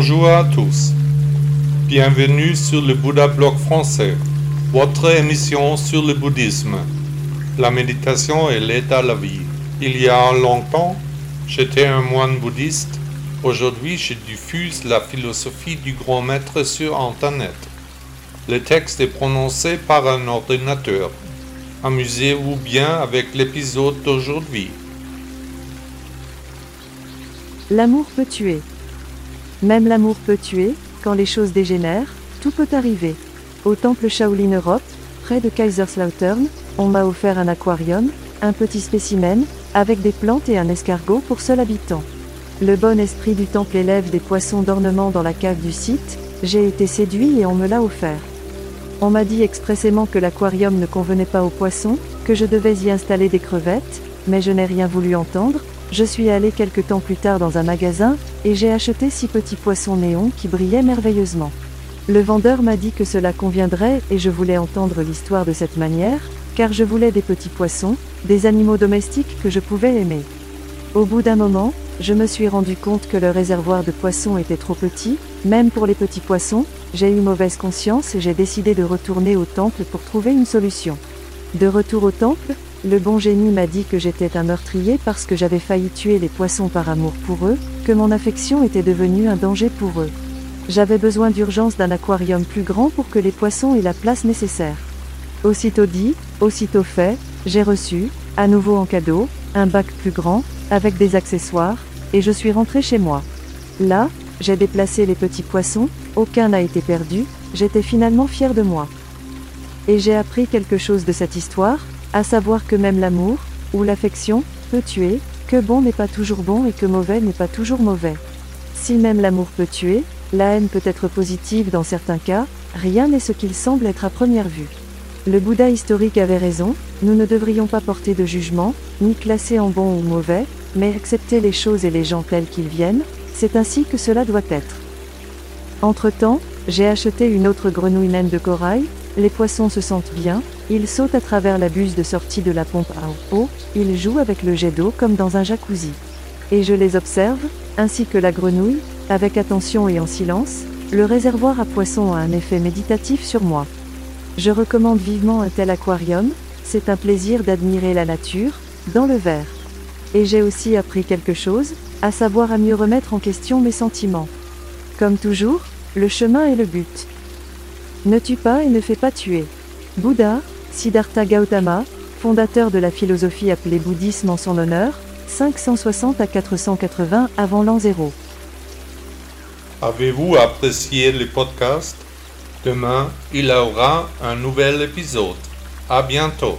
Bonjour à tous. Bienvenue sur le Bouddha Blog français, votre émission sur le bouddhisme. La méditation et l'aide à la vie. Il y a longtemps, j'étais un moine bouddhiste. Aujourd'hui, je diffuse la philosophie du grand maître sur Internet. Le texte est prononcé par un ordinateur. Amusez-vous bien avec l'épisode d'aujourd'hui. L'amour peut tuer. Même l'amour peut tuer, quand les choses dégénèrent, tout peut arriver. Au temple Shaolin Europe, près de Kaiserslautern, on m'a offert un aquarium, un petit spécimen, avec des plantes et un escargot pour seul habitant. Le bon esprit du temple élève des poissons d'ornement dans la cave du site, j'ai été séduit et on me l'a offert. On m'a dit expressément que l'aquarium ne convenait pas aux poissons, que je devais y installer des crevettes, mais je n'ai rien voulu entendre, je suis allé quelque temps plus tard dans un magasin, et j'ai acheté six petits poissons néons qui brillaient merveilleusement. Le vendeur m'a dit que cela conviendrait et je voulais entendre l'histoire de cette manière, car je voulais des petits poissons, des animaux domestiques que je pouvais aimer. Au bout d'un moment, je me suis rendu compte que le réservoir de poissons était trop petit, même pour les petits poissons, j'ai eu mauvaise conscience et j'ai décidé de retourner au temple pour trouver une solution. De retour au temple, le bon génie m'a dit que j'étais un meurtrier parce que j'avais failli tuer les poissons par amour pour eux, que mon affection était devenue un danger pour eux. J'avais besoin d'urgence d'un aquarium plus grand pour que les poissons aient la place nécessaire. Aussitôt dit, aussitôt fait, j'ai reçu, à nouveau en cadeau, un bac plus grand, avec des accessoires, et je suis rentré chez moi. Là, j'ai déplacé les petits poissons, aucun n'a été perdu, j'étais finalement fier de moi. Et j'ai appris quelque chose de cette histoire, à savoir que même l'amour, ou l'affection, peut tuer, que bon n'est pas toujours bon et que mauvais n'est pas toujours mauvais. Si même l'amour peut tuer, la haine peut être positive dans certains cas, rien n'est ce qu'il semble être à première vue. Le Bouddha historique avait raison, nous ne devrions pas porter de jugement, ni classer en bon ou mauvais, mais accepter les choses et les gens tels qu'ils viennent, c'est ainsi que cela doit être. Entre-temps, j'ai acheté une autre grenouille naine de corail, les poissons se sentent bien, ils sautent à travers la buse de sortie de la pompe à eau, ils jouent avec le jet d'eau comme dans un jacuzzi. Et je les observe, ainsi que la grenouille, avec attention et en silence, le réservoir à poissons a un effet méditatif sur moi. Je recommande vivement un tel aquarium, c'est un plaisir d'admirer la nature, dans le verre. Et j'ai aussi appris quelque chose, à savoir à mieux remettre en question mes sentiments. Comme toujours, le chemin est le but. Ne tue pas et ne fais pas tuer. Bouddha, Siddhartha Gautama, fondateur de la philosophie appelée bouddhisme en son honneur, 560 à 480 avant l'an 0. Avez-vous apprécié le podcast? Demain, il y aura un nouvel épisode. À bientôt.